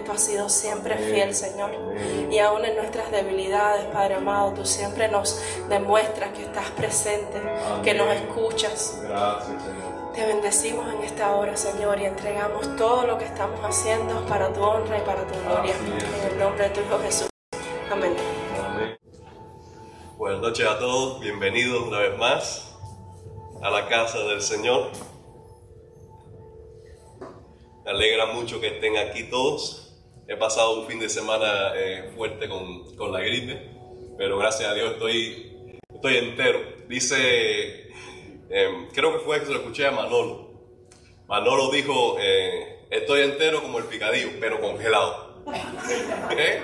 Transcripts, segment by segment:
porque tú has sido siempre fiel, Señor. Y aún en nuestras debilidades, Padre amado, tú siempre nos demuestras que estás presente, que nos escuchas. Gracias, Señor. Te bendecimos en esta hora, Señor, y entregamos todo lo que estamos haciendo para tu honra y para tu gloria. En el nombre de tu Hijo Jesús. Amén. Amén. Buenas noches a todos, bienvenidos una vez más a la casa del Señor. Me alegra mucho que estén aquí todos. He pasado un fin de semana eh, fuerte con, con la gripe, pero gracias a Dios estoy, estoy entero. Dice, eh, creo que fue que se lo escuché a Manolo. Manolo dijo, eh, estoy entero como el picadillo, pero congelado. ¿Eh?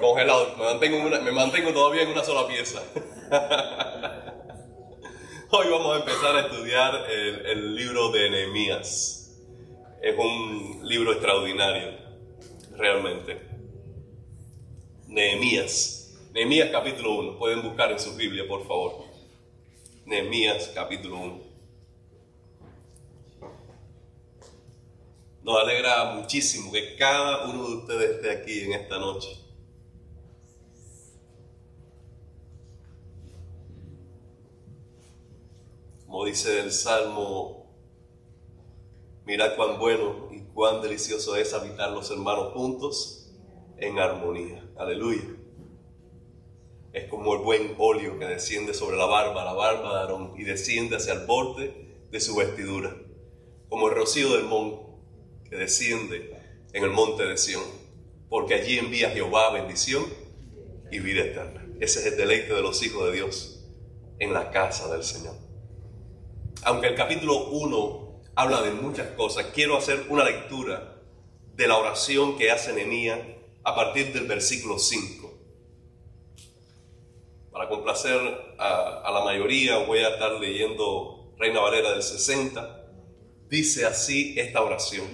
Congelado, me mantengo, me mantengo todavía en una sola pieza. Hoy vamos a empezar a estudiar el, el libro de Nehemías. Es un libro extraordinario, realmente. Nehemías. Nehemías capítulo 1. Pueden buscar en su Biblia, por favor. Nehemías capítulo 1. Nos alegra muchísimo que cada uno de ustedes esté aquí en esta noche. Como dice el Salmo, mirad cuán bueno cuán delicioso es habitar los hermanos juntos en armonía. Aleluya. Es como el buen óleo que desciende sobre la barba, la barba de Aarón, y desciende hacia el borde de su vestidura. Como el rocío del monte que desciende en el monte de Sión. Porque allí envía Jehová bendición y vida eterna. Ese es el deleite de los hijos de Dios en la casa del Señor. Aunque el capítulo 1 habla de muchas cosas, quiero hacer una lectura de la oración que hace Nehemías a partir del versículo 5. Para complacer a, a la mayoría voy a estar leyendo Reina Valera del 60. Dice así esta oración.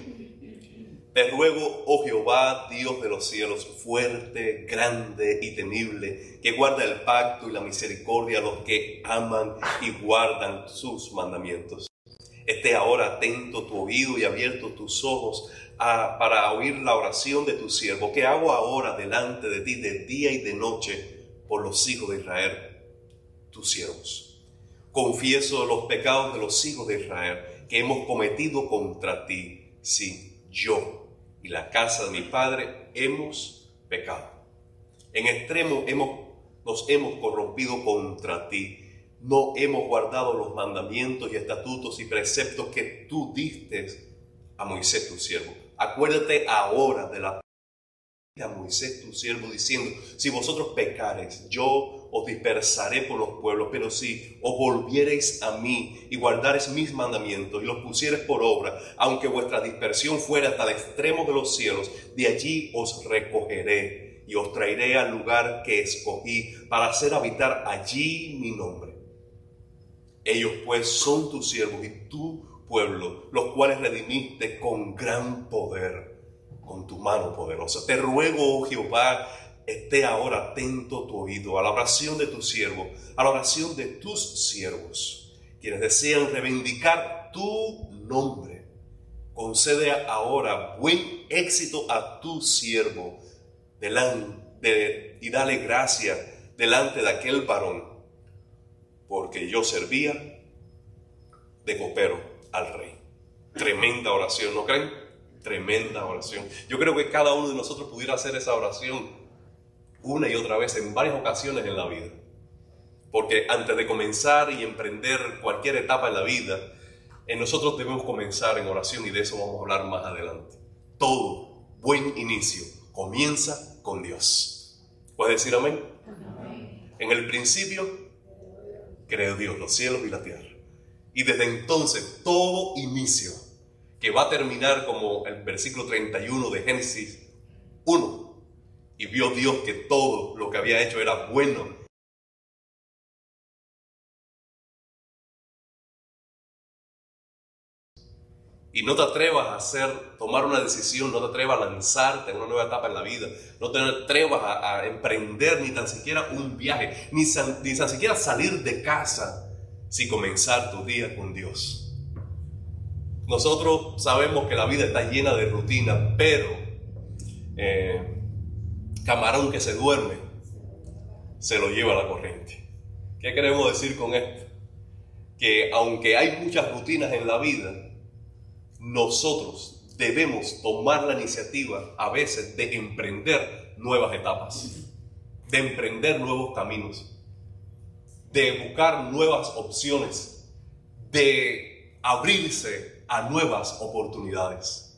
Te ruego, oh Jehová, Dios de los cielos, fuerte, grande y temible, que guarda el pacto y la misericordia a los que aman y guardan sus mandamientos. Esté ahora atento tu oído y abierto tus ojos a- para oír la oración de tu siervo, que hago ahora delante de ti de día y de noche por los hijos de Israel, tus siervos. Confieso los pecados de los hijos de Israel que hemos cometido contra ti. Sí, yo y la casa de mi padre hemos pecado. En extremo hemos, nos hemos corrompido contra ti. No hemos guardado los mandamientos y estatutos y preceptos que tú diste a Moisés tu siervo. Acuérdate ahora de la a Moisés tu siervo diciendo, si vosotros pecareis, yo os dispersaré por los pueblos, pero si os volviereis a mí y guardareis mis mandamientos y los pusiereis por obra, aunque vuestra dispersión fuera hasta el extremo de los cielos, de allí os recogeré y os traeré al lugar que escogí para hacer habitar allí mi nombre. Ellos pues son tus siervos y tu pueblo, los cuales redimiste con gran poder, con tu mano poderosa. Te ruego, oh Jehová, esté ahora atento tu oído a la oración de tu siervo, a la oración de tus siervos, quienes desean reivindicar tu nombre. Concede ahora buen éxito a tu siervo delante, y dale gracia delante de aquel varón porque yo servía de copero al rey. Tremenda oración, ¿no creen? Tremenda oración. Yo creo que cada uno de nosotros pudiera hacer esa oración una y otra vez en varias ocasiones en la vida. Porque antes de comenzar y emprender cualquier etapa en la vida, en nosotros debemos comenzar en oración y de eso vamos a hablar más adelante. Todo buen inicio comienza con Dios. ¿Puedes decir amén? En el principio creó Dios los cielos y la tierra. Y desde entonces todo inicio, que va a terminar como el versículo 31 de Génesis 1, y vio Dios que todo lo que había hecho era bueno. Y no te atrevas a hacer, tomar una decisión, no te atrevas a lanzarte en una nueva etapa en la vida, no te atrevas a, a emprender ni tan siquiera un viaje, ni, ni tan siquiera salir de casa sin comenzar tu día con Dios. Nosotros sabemos que la vida está llena de rutina, pero eh, camarón que se duerme, se lo lleva la corriente. ¿Qué queremos decir con esto? Que aunque hay muchas rutinas en la vida, nosotros debemos tomar la iniciativa a veces de emprender nuevas etapas, de emprender nuevos caminos, de buscar nuevas opciones, de abrirse a nuevas oportunidades.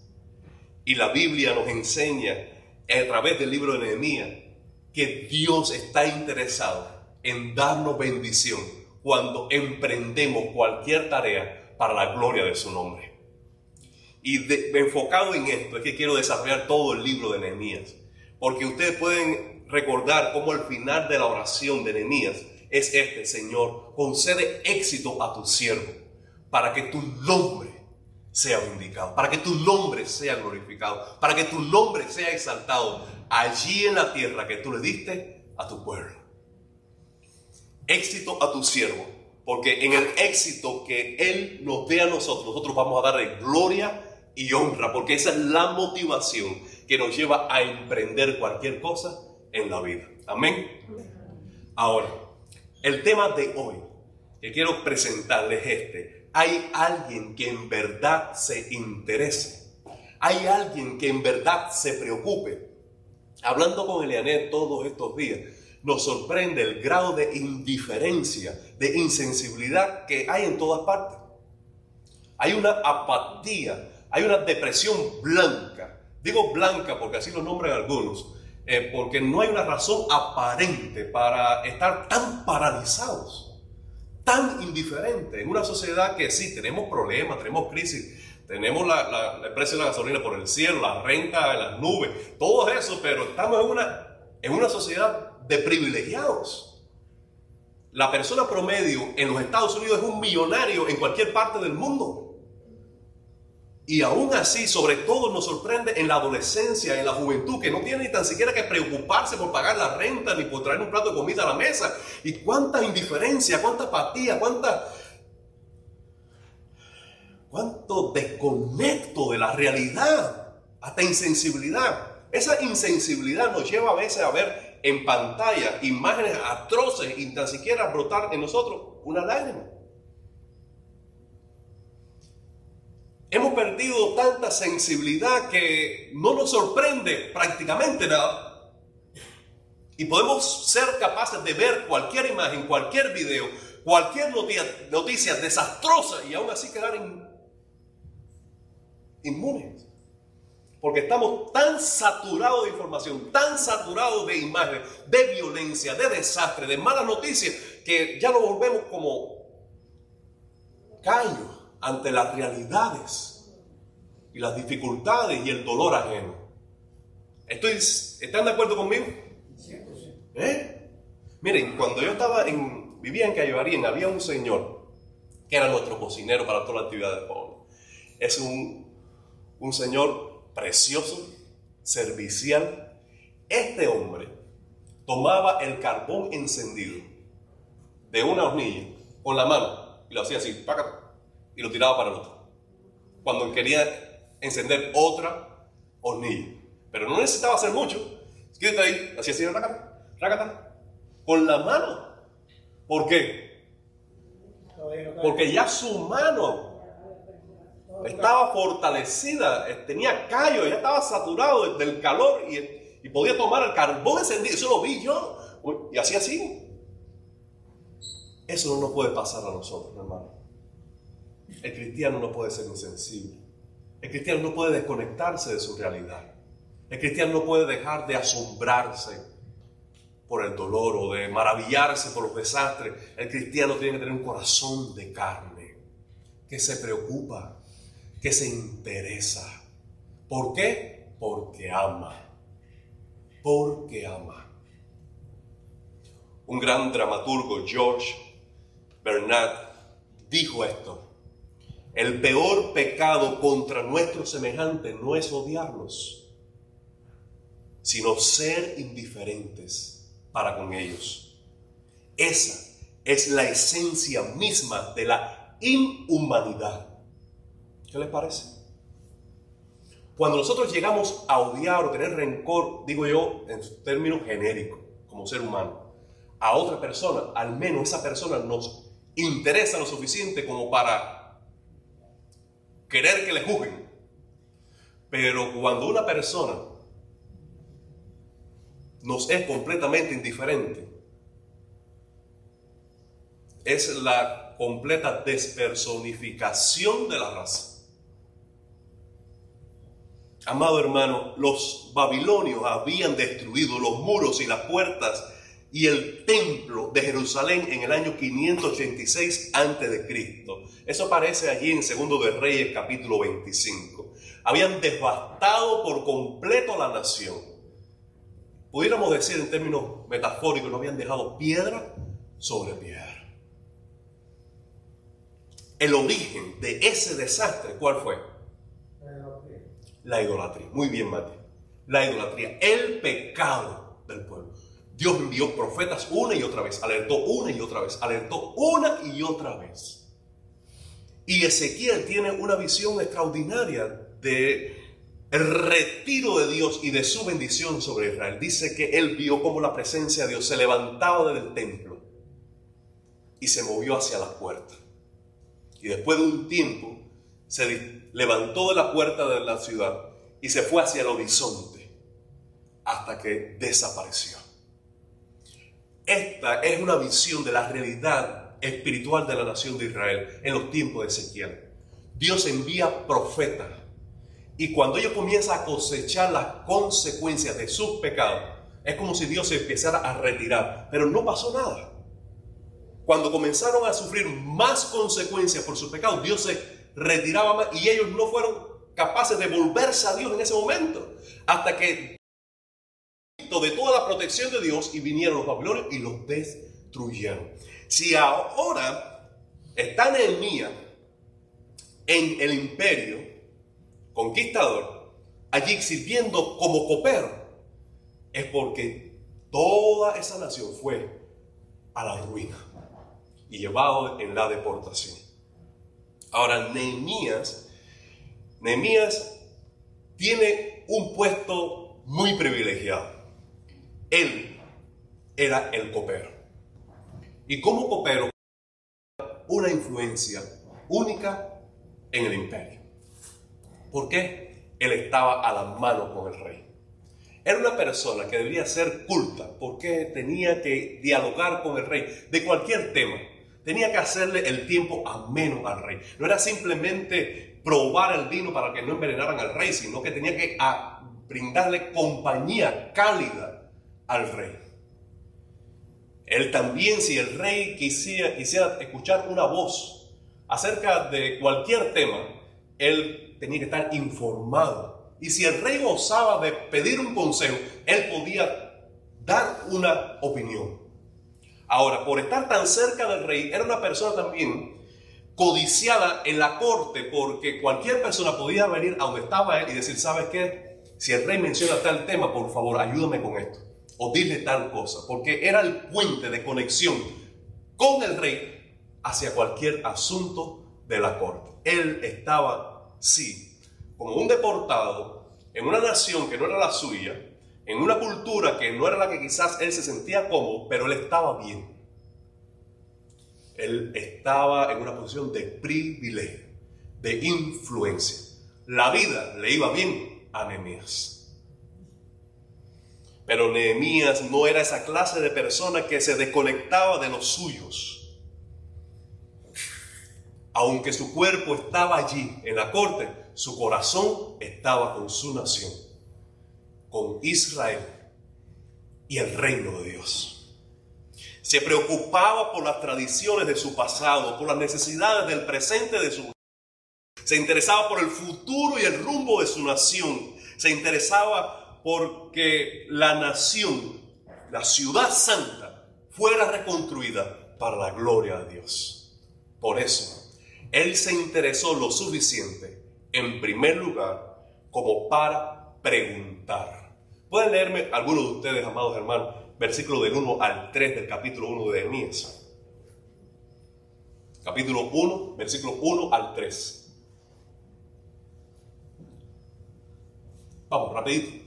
Y la Biblia nos enseña a través del libro de Nehemías que Dios está interesado en darnos bendición cuando emprendemos cualquier tarea para la gloria de su nombre. Y enfocado en esto es que quiero desarrollar todo el libro de Nehemías, porque ustedes pueden recordar cómo el final de la oración de Nehemías es este, Señor, concede éxito a tu siervo, para que tu nombre sea vindicado, para que tu nombre sea glorificado, para que tu nombre sea exaltado allí en la tierra que tú le diste a tu pueblo. Éxito a tu siervo, porque en el éxito que Él nos dé a nosotros, nosotros vamos a darle gloria y honra, porque esa es la motivación que nos lleva a emprender cualquier cosa en la vida. Amén. Ahora, el tema de hoy que quiero presentarles es este. Hay alguien que en verdad se interese. Hay alguien que en verdad se preocupe. Hablando con Elianet todos estos días, nos sorprende el grado de indiferencia, de insensibilidad que hay en todas partes. Hay una apatía, hay una depresión blanca. Digo blanca porque así lo nombran algunos, eh, porque no hay una razón aparente para estar tan paralizados, tan indiferentes en una sociedad que sí, tenemos problemas, tenemos crisis, tenemos la, el precio de la gasolina por el cielo, la renta en las nubes, todo eso, pero estamos en una, en una sociedad de privilegiados. La persona promedio en los Estados Unidos es un millonario en cualquier parte del mundo. Y aún así, sobre todo nos sorprende en la adolescencia, en la juventud, que no tiene ni tan siquiera que preocuparse por pagar la renta ni por traer un plato de comida a la mesa. Y cuánta indiferencia, cuánta apatía, cuánta... cuánto desconecto de la realidad, hasta insensibilidad. Esa insensibilidad nos lleva a veces a ver en pantalla imágenes atroces y tan siquiera brotar en nosotros una lágrima. Hemos perdido tanta sensibilidad que no nos sorprende prácticamente nada. Y podemos ser capaces de ver cualquier imagen, cualquier video, cualquier noticia, desastrosa y aún así quedar inmunes. Porque estamos tan saturados de información, tan saturados de imágenes, de violencia, de desastre, de malas noticias, que ya nos volvemos como callos ante las realidades y las dificultades y el dolor ajeno. Estoy, ¿Están de acuerdo conmigo? ¿Eh? Miren, cuando yo estaba en, vivía en Cayoarín, había un señor que era nuestro cocinero para toda la actividad de pueblo. Es un, un señor precioso, servicial. Este hombre tomaba el carbón encendido de una hornilla con la mano y lo hacía así, pácate y lo tiraba para el otro. Cuando quería encender otra hornilla. Pero no necesitaba hacer mucho. Quédate ahí, así así, rácata, con la mano. ¿Por qué? Porque ya su mano estaba fortalecida, eh, tenía callo, ya estaba saturado del calor y, podía tomar el carbón encendido. Eso lo vi yo. Y así así. Eso no puede pasar a nosotros, hermano. El cristiano no puede ser insensible. El cristiano no puede desconectarse de su realidad. El cristiano no puede dejar de asombrarse por el dolor o de maravillarse por los desastres. El cristiano tiene que tener un corazón de carne, que se preocupa, que se interesa. ¿Por qué? Porque ama. Porque ama. Un gran dramaturgo, George Bernard, dijo esto. El peor pecado contra nuestro semejante no es odiarlos, sino ser indiferentes para con ellos. Esa es la esencia misma de la inhumanidad. ¿Qué les parece? Cuando nosotros llegamos a odiar o tener rencor, digo yo en términos genéricos, como ser humano, a otra persona, al menos esa persona nos interesa lo suficiente como para querer que le juzguen. Pero cuando una persona nos es completamente indiferente, es la completa despersonificación de la raza. Amado hermano, los babilonios habían destruido los muros y las puertas y el templo de Jerusalén en el año 586 a.C. Eso aparece allí en Segundo de Reyes capítulo 25. Habían devastado por completo la nación. Pudiéramos decir en términos metafóricos, no habían dejado piedra sobre piedra. El origen de ese desastre, ¿cuál fue? La idolatría. La idolatría. Muy bien, Mati. La idolatría, el pecado del pueblo. Dios envió profetas una y otra vez, alertó una y otra vez, alertó una y otra vez. Y Ezequiel tiene una visión extraordinaria de retiro de Dios y de su bendición sobre Israel. Dice que él vio como la presencia de Dios se levantaba del templo y se movió hacia la puerta. Y después de un tiempo se levantó de la puerta de la ciudad y se fue hacia el horizonte hasta que desapareció. Esta es una visión de la realidad espiritual de la nación de Israel en los tiempos de Ezequiel. Dios envía profetas y cuando ellos comienzan a cosechar las consecuencias de sus pecados, es como si Dios se empezara a retirar, pero no pasó nada. Cuando comenzaron a sufrir más consecuencias por sus pecados, Dios se retiraba más y ellos no fueron capaces de volverse a Dios en ese momento, hasta que de toda la protección de Dios y vinieron los babilonios y los destruyeron. Si ahora está Nehemías en el imperio conquistador, allí sirviendo como copero, es porque toda esa nación fue a la ruina y llevado en la deportación. Ahora, Nehemías, Nehemías tiene un puesto muy privilegiado. Él era el copero. Y como copero, una influencia única en el imperio. ¿Por qué? Él estaba a la mano con el rey. Era una persona que debería ser culta porque tenía que dialogar con el rey de cualquier tema. Tenía que hacerle el tiempo ameno al rey. No era simplemente probar el vino para que no envenenaran al rey, sino que tenía que brindarle compañía cálida al rey. Él también, si el rey quisiera, escuchar una voz acerca de cualquier tema, él tenía que estar informado. Y si el rey gozaba de pedir un consejo, él podía dar una opinión. Ahora, por estar tan cerca del rey, era una persona también codiciada en la corte, porque cualquier persona podía venir a donde estaba él y decir, ¿sabes qué? Si el rey menciona tal tema, por favor, ayúdame con esto o dile tal cosa, porque era el puente de conexión con el rey hacia cualquier asunto de la corte. Él estaba, sí, como un deportado en una nación que no era la suya, en una cultura que no era la que quizás él se sentía cómodo, pero él estaba bien. Él estaba en una posición de privilegio, de influencia. La vida le iba bien a Nehemías. Pero Nehemías no era esa clase de persona que se desconectaba de los suyos. Aunque su cuerpo estaba allí en la corte, su corazón estaba con su nación, con Israel y el reino de Dios. Se preocupaba por las tradiciones de su pasado, por las necesidades del presente de su se interesaba por el futuro y el rumbo de su nación. Se interesaba porque la nación, la ciudad santa, fuera reconstruida para la gloria de Dios. Por eso, Él se interesó lo suficiente, en primer lugar, como para preguntar. ¿Pueden leerme algunos de ustedes, amados hermanos, versículo del 1 al 3 del capítulo 1 de Nehemías? Capítulo 1, versículo 1 al 3. Vamos, rapidito.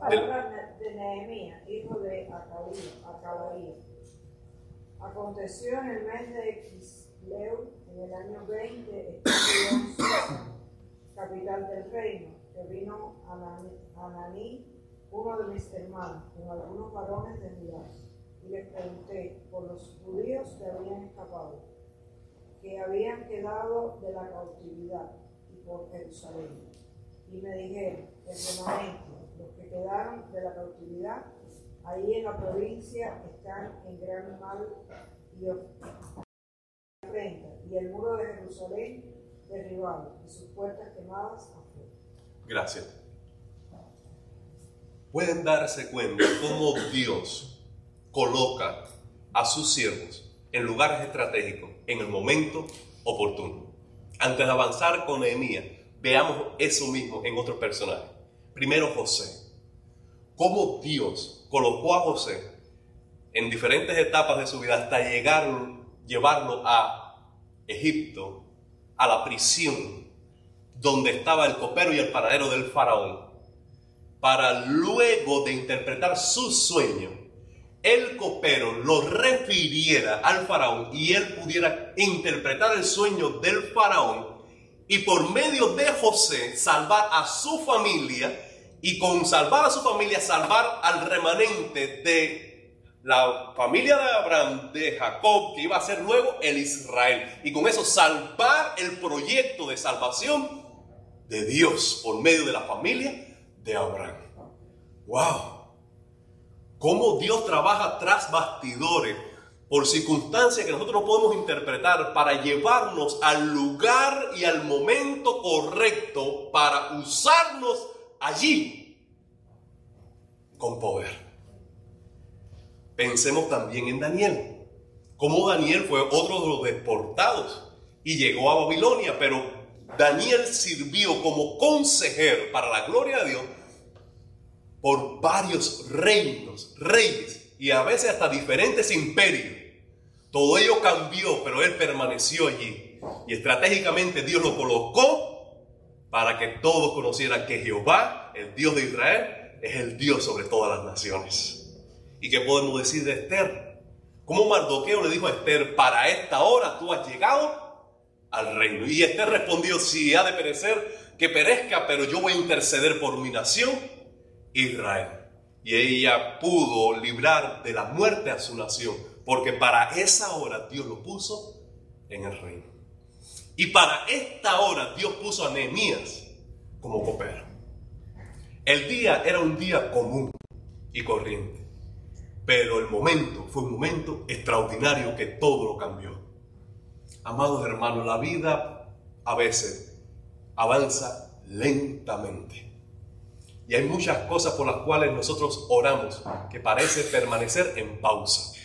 Palabra de Nehemías, hijo de Acabaía. Aconteció en el mes de Quisleu, en el año 20, capital del reino, que vino Ananí, uno de mis hermanos, con algunos varones de Judá. Y les pregunté por los judíos que habían escapado, que habían quedado de la cautividad, y por Jerusalén. Y me dijeron, el remanente, quedaron de la cautividad, ahí en la provincia están en gran mal y y el muro de Jerusalén derribado y sus puertas quemadas afuera. Gracias. Pueden darse cuenta cómo Dios coloca a sus siervos en lugares estratégicos en el momento oportuno. Antes de avanzar con Nehemías, veamos eso mismo en otros personajes. Primero José. Cómo Dios colocó a José en diferentes etapas de su vida hasta llegar, llevarlo a Egipto, a la prisión, donde estaba el copero y el panadero del faraón, para luego de interpretar su sueño, el copero lo refiriera al faraón y él pudiera interpretar el sueño del faraón y por medio de José salvar a su familia y con salvar a su familia salvar al remanente de la familia de Abraham, de Jacob, que iba a ser luego el Israel. Y con eso salvar el proyecto de salvación de Dios por medio de la familia de Abraham. ¡Wow! Cómo Dios trabaja tras bastidores por circunstancias que nosotros no podemos interpretar para llevarnos al lugar y al momento correcto para usarnos allí con poder. Pensemos también en Daniel. Como Daniel fue otro de los deportados y llegó a Babilonia, pero Daniel sirvió como consejero para la gloria de Dios por varios reinos, reyes y a veces hasta diferentes imperios. Todo ello cambió, pero él permaneció allí. Y estratégicamente Dios lo colocó para que todos conocieran que Jehová, el Dios de Israel, es el Dios sobre todas las naciones. ¿Y qué podemos decir de Esther? Como Mardoqueo le dijo a Esther, para esta hora tú has llegado al reino. Y Esther respondió, si ha de perecer, que perezca, pero yo voy a interceder por mi nación, Israel. Y ella pudo librar de la muerte a su nación porque para esa hora Dios lo puso en el reino. Y para esta hora Dios puso a Nehemías como copero. El día era un día común y corriente, pero el momento fue un momento extraordinario que todo lo cambió. Amados hermanos, la vida a veces avanza lentamente. Y hay muchas cosas por las cuales nosotros oramos que parece permanecer en pausa.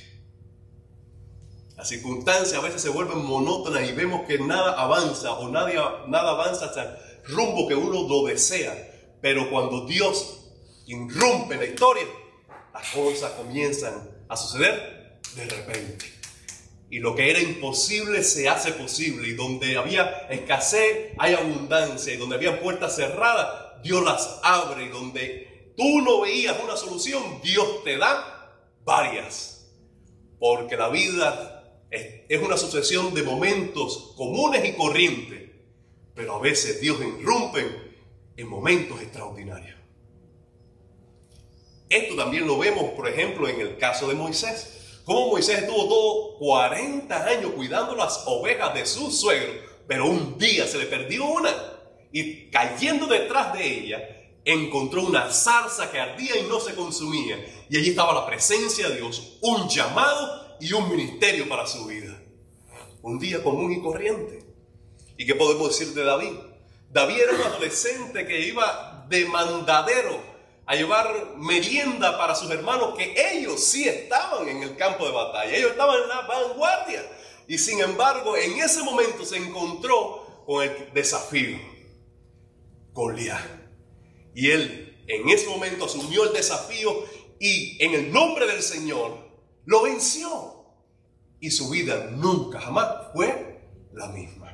Las circunstancias a veces se vuelven monótonas y vemos que nada avanza o nada, nada avanza hasta el rumbo que uno lo desea. Pero cuando Dios irrumpe la historia, las cosas comienzan a suceder de repente. Y lo que era imposible se hace posible. Y donde había escasez hay abundancia. Y donde había puertas cerradas, Dios las abre. Y donde tú no veías una solución, Dios te da varias. Porque la vida es una sucesión de momentos comunes y corrientes, pero a veces Dios irrumpe en momentos extraordinarios. Esto también lo vemos, por ejemplo, en el caso de Moisés. Como Moisés estuvo todo 40 años cuidando las ovejas de su suegro, pero un día se le perdió una y cayendo detrás de ella, encontró una zarza que ardía y no se consumía. Y allí estaba la presencia de Dios, un llamado y un ministerio para su vida. Un día común y corriente. ¿Y qué podemos decir de David? David era un adolescente que iba de mandadero a llevar merienda para sus hermanos, que ellos sí estaban en el campo de batalla, ellos estaban en la vanguardia. Y sin embargo, en ese momento se encontró con el desafío, Goliat. Y él en ese momento asumió el desafío y en el nombre del Señor lo venció. Y su vida nunca, jamás fue la misma.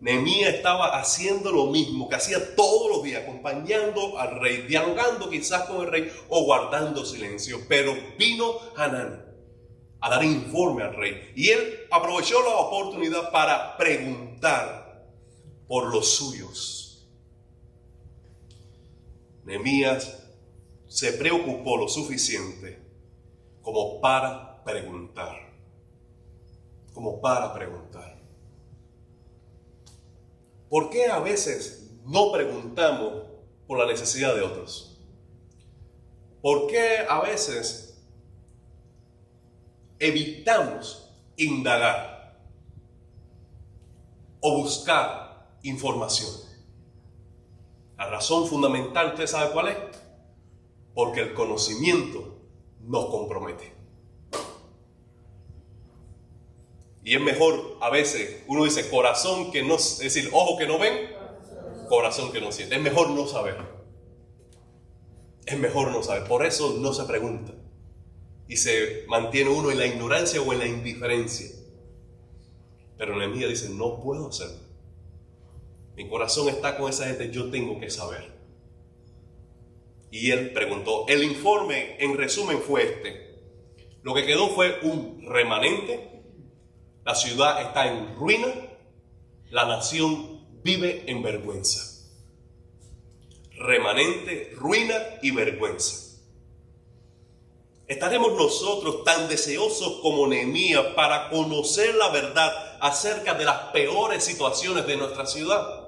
Nehemías estaba haciendo lo mismo que hacía todos los días, acompañando al rey, dialogando quizás con el rey o guardando silencio. Pero vino Hanán a dar informe al rey y él aprovechó la oportunidad para preguntar por los suyos. Nehemías se preocupó lo suficiente como para preguntar, como para preguntar. ¿Por qué a veces no preguntamos por la necesidad de otros? ¿Por qué a veces evitamos indagar o buscar información? La razón fundamental, ¿usted sabe cuál es? Porque el conocimiento nos compromete. Y es mejor a veces, uno dice corazón que no, es decir, ojo que no ven, corazón que no siente. Es mejor no saber. Es mejor no saber. Por eso no se pregunta. Y se mantiene uno en la ignorancia o en la indiferencia. Pero Nehemías dice, no puedo hacerlo. Mi corazón está con esa gente, yo tengo que saber. Y él preguntó, el informe en resumen fue este. Lo que quedó fue un remanente la ciudad está en ruina, la nación vive en vergüenza. Remanente, ruina y vergüenza. ¿Estaremos nosotros tan deseosos como Nehemías para conocer la verdad acerca de las peores situaciones de nuestra ciudad?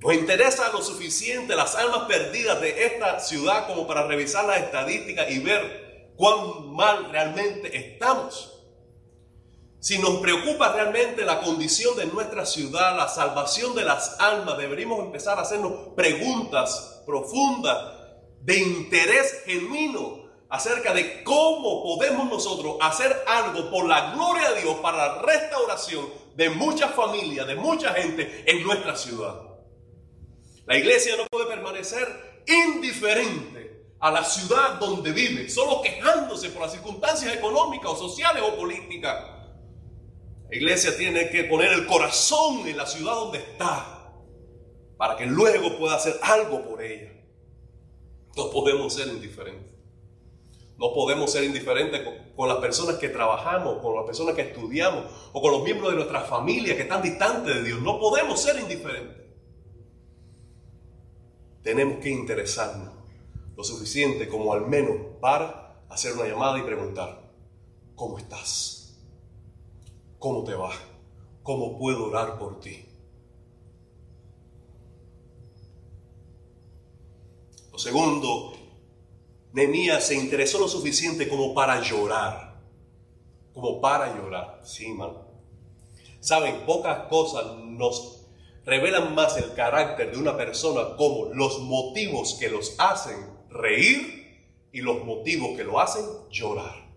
¿Nos interesa lo suficiente las almas perdidas de esta ciudad como para revisar las estadísticas y ver cuán mal realmente estamos? Si nos preocupa realmente la condición de nuestra ciudad, la salvación de las almas, deberíamos empezar a hacernos preguntas profundas de interés genuino acerca de cómo podemos nosotros hacer algo por la gloria de Dios para la restauración de muchas familias, de mucha gente en nuestra ciudad. La iglesia no puede permanecer indiferente a la ciudad donde vive, solo quejándose por las circunstancias económicas o sociales o políticas. La iglesia tiene que poner el corazón en la ciudad donde está para que luego pueda hacer algo por ella. No podemos ser indiferentes. No podemos ser indiferentes con, las personas que trabajamos, con las personas que estudiamos o con los miembros de nuestra familia que están distantes de Dios. No podemos ser indiferentes. Tenemos que interesarnos lo suficiente como al menos para hacer una llamada y preguntar, ¿cómo estás? ¿Cómo te va? ¿Cómo puedo orar por ti? Lo segundo, Nehemías se interesó lo suficiente como para llorar. Como para llorar. Sí, man. Saben, pocas cosas nos revelan más el carácter de una persona como los motivos que los hacen reír y los motivos que lo hacen llorar.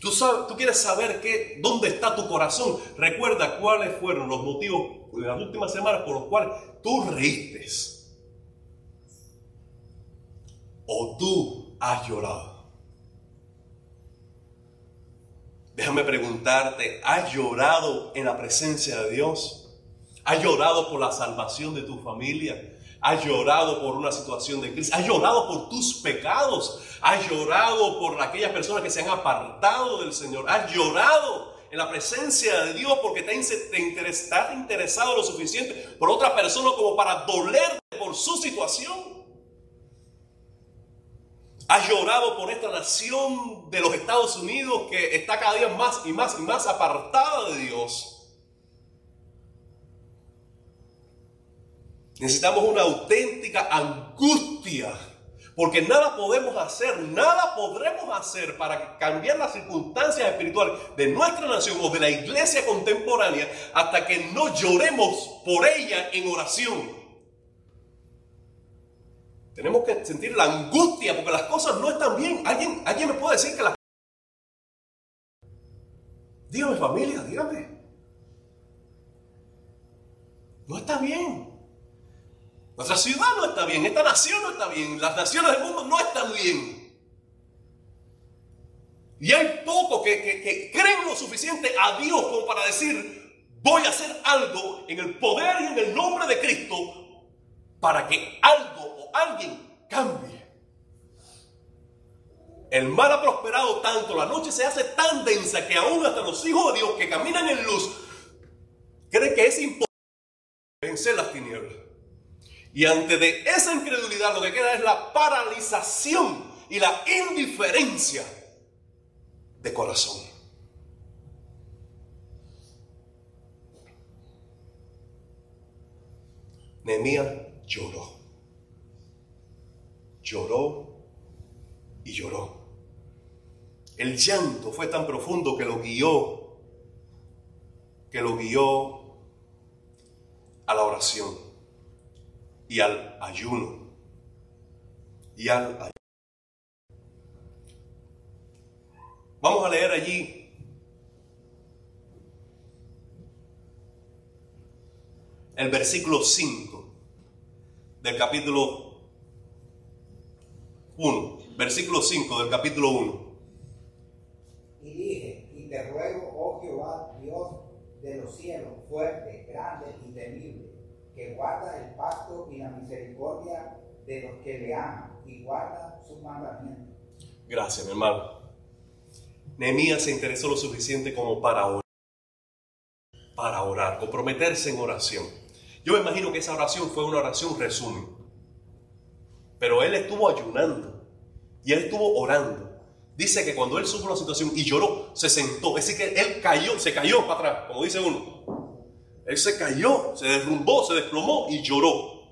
Tú, tú quieres saber qué, dónde está tu corazón. Recuerda cuáles fueron los motivos de las últimas semanas por los cuales tú reíste. O tú has llorado. Déjame preguntarte, ¿has llorado en la presencia de Dios? ¿Has llorado por la salvación de tu familia? Has llorado por una situación de crisis. Has llorado por tus pecados. Has llorado por aquellas personas que se han apartado del Señor. Has llorado en la presencia de Dios porque te, te estás interesado lo suficiente por otra persona como para doler por su situación. Has llorado por esta nación de los Estados Unidos que está cada día más y más y más apartada de Dios. Necesitamos una auténtica angustia, porque nada podemos hacer, nada podremos hacer para cambiar las circunstancias espirituales de nuestra nación o de la iglesia contemporánea hasta que no lloremos por ella en oración. Tenemos que sentir la angustia porque las cosas no están bien. ¿Alguien, alguien me puede decir que las... Dígame familia, dígame. No está bien. Nuestra ciudad no está bien, esta nación no está bien, las naciones del mundo no están bien. Y hay pocos que, que creen lo suficiente a Dios como para decir, voy a hacer algo en el poder y en el nombre de Cristo para que algo alguien cambie. El mal ha prosperado tanto, la noche se hace tan densa que aún hasta los hijos de Dios que caminan en luz creen que es imposible vencer las tinieblas. Y ante de esa incredulidad lo que queda es la paralización y la indiferencia de corazón. Nehemías lloró. Lloró y lloró. El llanto fue tan profundo que lo guió, que lo guió a la oración y al ayuno. Y al ayuno. Vamos a leer allí el versículo 5 del capítulo 1. Versículo 5 del capítulo 1. Y dije, y te ruego, oh Jehová, Dios de los cielos, fuerte, grande y temible, que guarda el pacto y la misericordia de los que le aman y guarda sus mandamientos. Gracias, mi hermano. Nehemías se interesó lo suficiente como para orar. Para orar, comprometerse en oración. Yo me imagino que esa oración fue una oración resumen. Pero él estuvo ayunando y él estuvo orando. Dice que cuando él supo la situación y lloró, se sentó. Es decir, que él cayó, se cayó para atrás, como dice uno. Él se cayó, se derrumbó, se desplomó y lloró.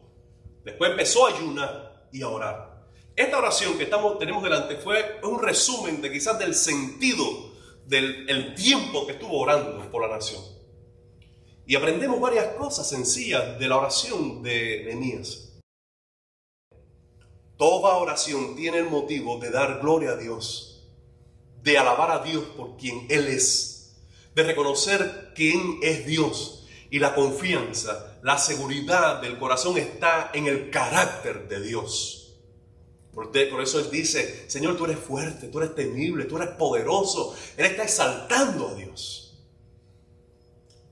Después empezó a ayunar y a orar. Esta oración que estamos, tenemos delante fue un resumen de quizás del sentido del el tiempo que estuvo orando por la nación. Y aprendemos varias cosas sencillas de la oración de Nehemías. Toda oración tiene el motivo de dar gloria a Dios, de alabar a Dios por quien Él es, de reconocer quién es Dios y la confianza, la seguridad del corazón está en el carácter de Dios. Por, eso Él dice, Señor, tú eres fuerte, tú eres temible, tú eres poderoso. Él está exaltando a Dios.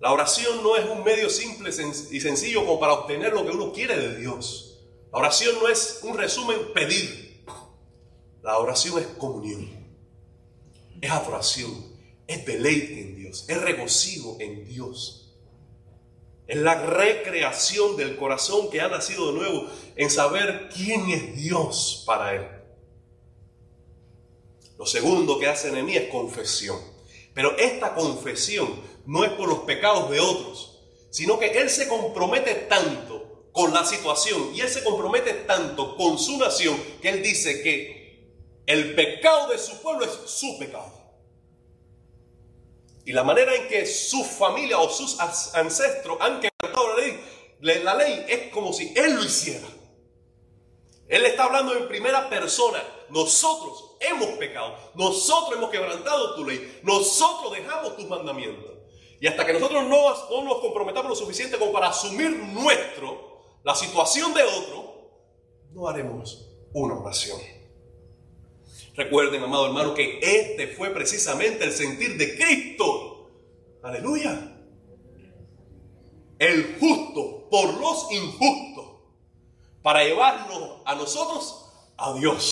La oración no es un medio simple y sencillo como para obtener lo que uno quiere de Dios. La oración no es un resumen pedir. La oración es comunión. Es adoración. Es deleite en Dios. Es regocijo en Dios. Es la recreación del corazón que ha nacido de nuevo en saber quién es Dios para él. Lo segundo que hace mí es confesión. Pero esta confesión no es por los pecados de otros, sino que él se compromete tanto con la situación y él se compromete tanto con su nación que él dice que el pecado de su pueblo es su pecado. Y la manera en que su familia o sus ancestros han quebrantado la ley, la ley es como si Él lo hiciera. Él está hablando en primera persona. Nosotros hemos pecado. Nosotros hemos quebrantado tu ley. Nosotros dejamos tus mandamientos. Y hasta que nosotros no, no nos comprometamos lo suficiente como para asumir nuestro, la situación de otro, no haremos una oración. Recuerden, amado hermano, que este fue precisamente el sentir de Cristo. Aleluya. El justo por los injustos. Para llevarnos a nosotros a Dios.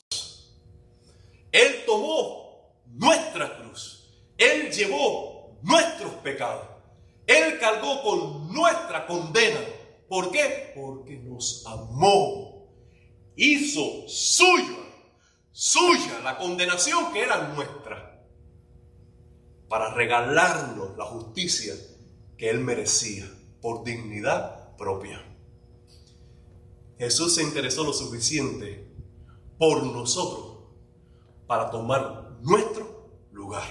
Él tomó nuestra cruz. Él llevó nuestros pecados. Él cargó con nuestra condena. ¿Por qué? Porque nos amó. Hizo suyo suya la condenación que era nuestra, para regalarnos la justicia que Él merecía por dignidad propia. Jesús se interesó lo suficiente por nosotros para tomar nuestro lugar.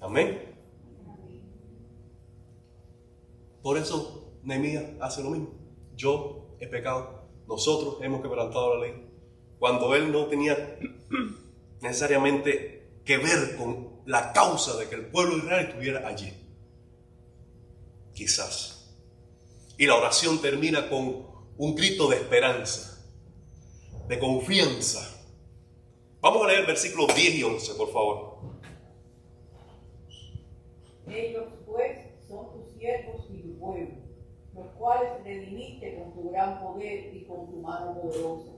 Amén. Por eso Nehemías hace lo mismo. Yo he pecado, nosotros hemos quebrantado la ley, cuando él no tenía necesariamente que ver con la causa de que el pueblo de Israel estuviera allí. Quizás. Y la oración termina con un grito de esperanza, de confianza. Vamos a leer versículos 10 y 11, por favor. Ellos pues son tus siervos y tu pueblo, cuales redimiste con tu gran poder y con tu mano poderosa.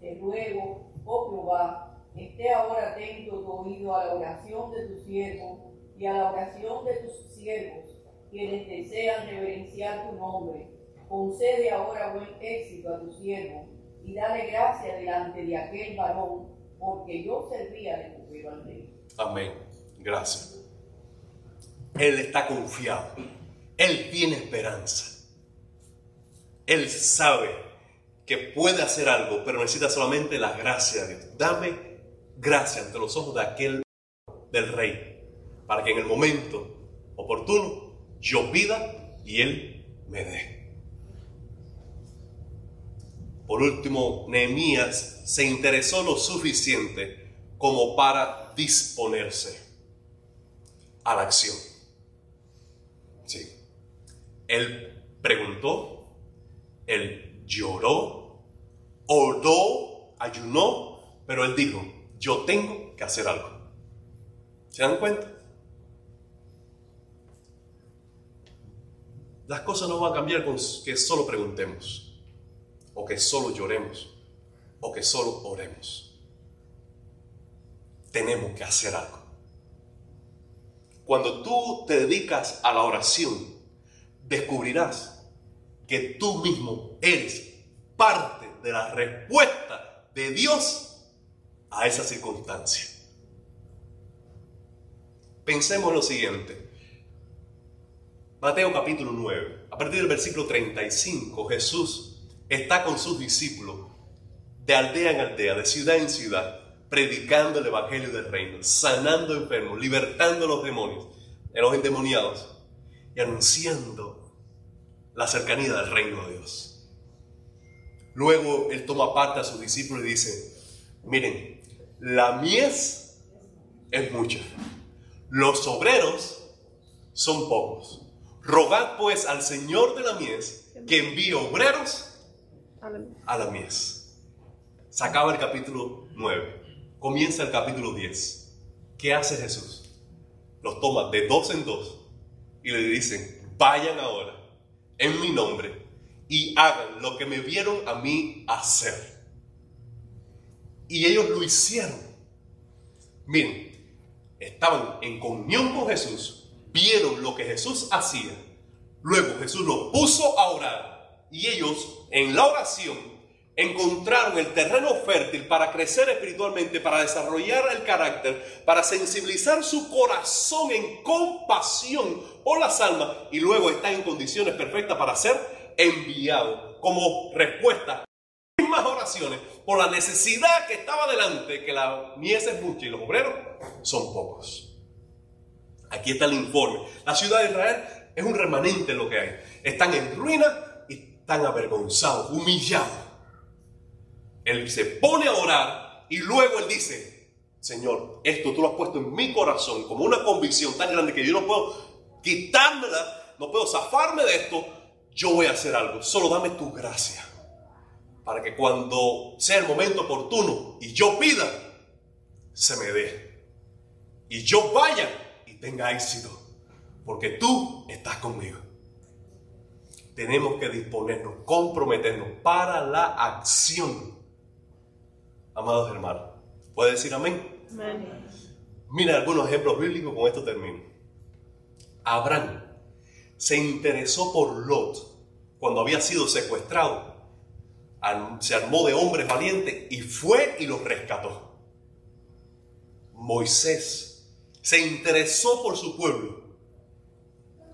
Te ruego, oh Jehová, esté ahora atento tu oído a la oración de tu siervo y a la oración de tus siervos, quienes desean reverenciar tu nombre. Concede ahora buen éxito a tu siervo y dale gracia delante de aquel varón, porque yo servía de copero al rey. Amén. Gracias. Él está confiado. Él tiene esperanza. Él sabe que puede hacer algo, pero necesita solamente la gracia de Dios. Dame gracia ante los ojos de aquel del rey, para que en el momento oportuno yo pida y él me dé. Por último, Nehemías se interesó lo suficiente como para disponerse a la acción. Sí. Él preguntó, él lloró, oró, ayunó, pero él dijo, yo tengo que hacer algo. ¿Se dan cuenta? Las cosas no van a cambiar con que solo preguntemos, o que solo lloremos, o que solo oremos. Tenemos que hacer algo. Cuando tú te dedicas a la oración, descubrirás que tú mismo eres parte de la respuesta de Dios a esa circunstancia. Pensemos lo siguiente. Mateo capítulo 9, a partir del versículo 35, Jesús está con sus discípulos de aldea en aldea, de ciudad en ciudad, predicando el evangelio del reino, sanando enfermos, libertando a los demonios, a los endemoniados y anunciando la cercanía del reino de Dios. Luego él toma parte a sus discípulos y dice, miren, la mies es mucha, los obreros son pocos. Rogad pues al Señor de la mies que envíe obreros a la mies. Se acaba el capítulo 9, comienza el capítulo 10. ¿Qué hace Jesús? Los toma de dos en dos y le dicen, vayan ahora en mi nombre y hagan lo que me vieron a mí hacer. Y ellos lo hicieron. Miren, estaban en comunión con Jesús, vieron lo que Jesús hacía, luego Jesús los puso a orar y ellos en la oración encontraron el terreno fértil para crecer espiritualmente, para desarrollar el carácter, para sensibilizar su corazón en compasión por las almas y luego están en condiciones perfectas para ser enviados como respuesta a las mismas oraciones por la necesidad que estaba delante, que la mies es mucha y los obreros son pocos. Aquí está el informe. La ciudad de Israel es un remanente lo que hay. Están en ruina y están avergonzados, humillados. Él se pone a orar y luego él dice, Señor, esto tú lo has puesto en mi corazón como una convicción tan grande que yo no puedo quitármela, no puedo zafarme de esto, yo voy a hacer algo. Solo dame tu gracia para que cuando sea el momento oportuno y yo pida, se me dé. Y yo vaya y tenga éxito, porque tú estás conmigo. Tenemos que disponernos, comprometernos para la acción amados hermanos. ¿Puede decir amén? Mira algunos ejemplos bíblicos, con esto termino. Abraham se interesó por Lot cuando había sido secuestrado. Se armó de hombres valientes y fue y los rescató. Moisés se interesó por su pueblo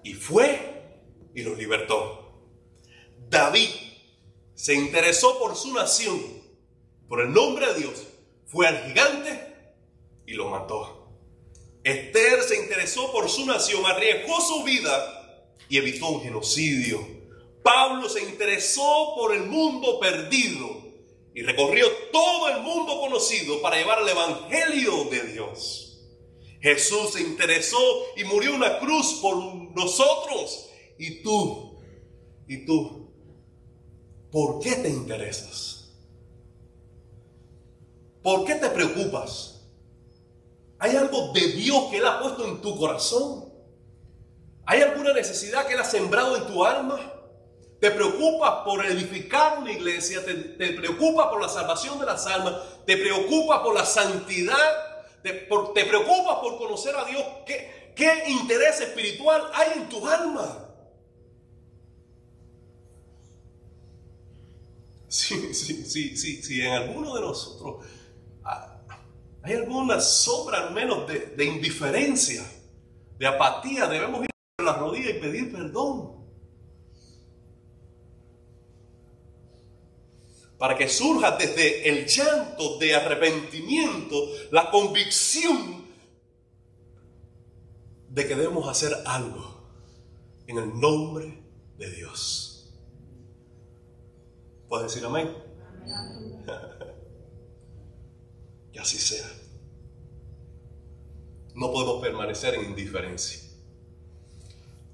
y fue y los libertó. David se interesó por su nación por el nombre de Dios, fue al gigante y lo mató. Esther se interesó por su nación, arriesgó su vida y evitó un genocidio. Pablo se interesó por el mundo perdido y recorrió todo el mundo conocido para llevar el Evangelio de Dios. Jesús se interesó y murió en una cruz por nosotros. Y tú, y tú, ¿por qué te interesas? ¿Por qué te preocupas? Hay algo de Dios que Él ha puesto en tu corazón. ¿Hay alguna necesidad que Él ha sembrado en tu alma? ¿Te preocupas por edificar una iglesia? ¿Te, te preocupas por la salvación de las almas? ¿Te preocupas por la santidad? ¿Te, te preocupas por conocer a Dios? ¿Qué, ¿Qué interés espiritual hay en tu alma? Sí, sí, sí, sí, sí, en alguno de nosotros hay alguna sombra al menos de, indiferencia, de apatía, debemos ir a las rodillas y pedir perdón. Para que surja desde el llanto de arrepentimiento la convicción de que debemos hacer algo en el nombre de Dios. ¿Puedes decir amén? Y así sea. No podemos permanecer en indiferencia.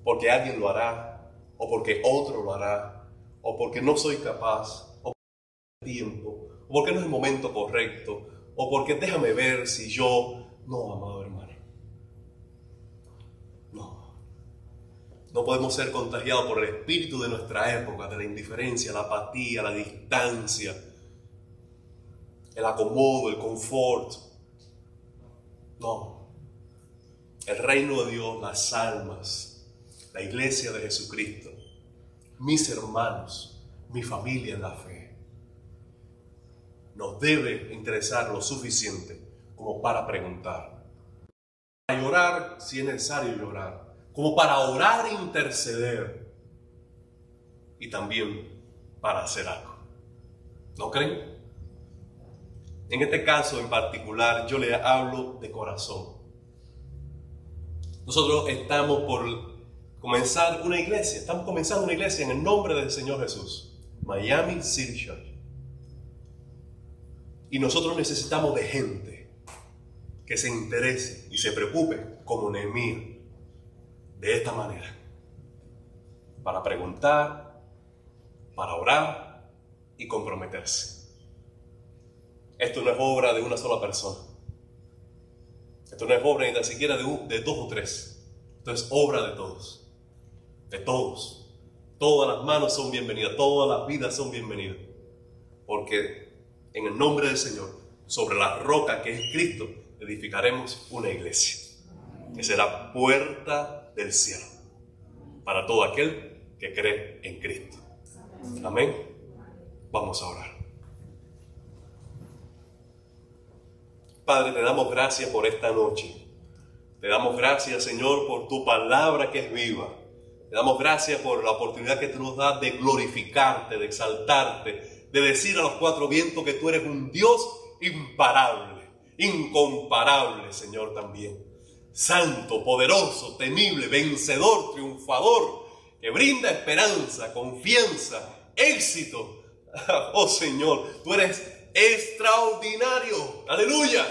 Porque alguien lo hará, o porque otro lo hará, o porque no soy capaz, o porque no tiempo, o porque no es el momento correcto, o porque déjame ver si yo... No, amado hermano. No. No podemos ser contagiados por el espíritu de nuestra época, de la indiferencia, la apatía, la distancia, el acomodo, el confort. No. El reino de Dios, las almas, la iglesia de Jesucristo, mis hermanos, mi familia en la fe, nos debe interesar lo suficiente como para preguntar. Para llorar si es necesario llorar, como para orar e interceder y también para hacer algo. ¿No creen? En este caso en particular yo le hablo de corazón. Nosotros estamos por comenzar una iglesia, estamos comenzando una iglesia en el nombre del Señor Jesús, Miami City Church. Y nosotros necesitamos de gente que se interese y se preocupe como Nehemías de esta manera. Para preguntar, para orar y comprometerse. Esto no es obra de una sola persona. Esto no es obra ni tan siquiera de, dos o tres. Esto es obra de todos. De todos. Todas las manos son bienvenidas. Todas las vidas son bienvenidas. Porque en el nombre del Señor, sobre la roca que es Cristo, edificaremos una iglesia. Que será puerta del cielo. Para todo aquel que cree en Cristo. Amén. Vamos a orar. Padre, te damos gracias por esta noche. Te damos gracias, Señor, por tu palabra que es viva. Te damos gracias por la oportunidad que tú nos das de glorificarte, de exaltarte, de decir a los cuatro vientos que tú eres un Dios imparable, incomparable, Señor, también. Santo, poderoso, temible, vencedor, triunfador, que brinda esperanza, confianza, éxito. Oh Señor, tú eres extraordinario. Aleluya.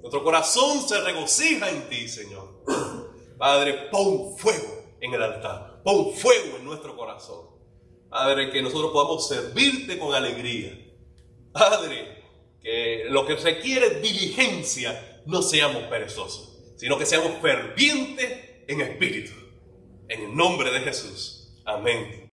Nuestro corazón se regocija en ti, Señor. Padre, pon fuego en el altar. Pon fuego en nuestro corazón. Padre, que nosotros podamos servirte con alegría. Padre, que lo que requiere diligencia no seamos perezosos, sino que seamos fervientes en espíritu. En el nombre de Jesús. Amén.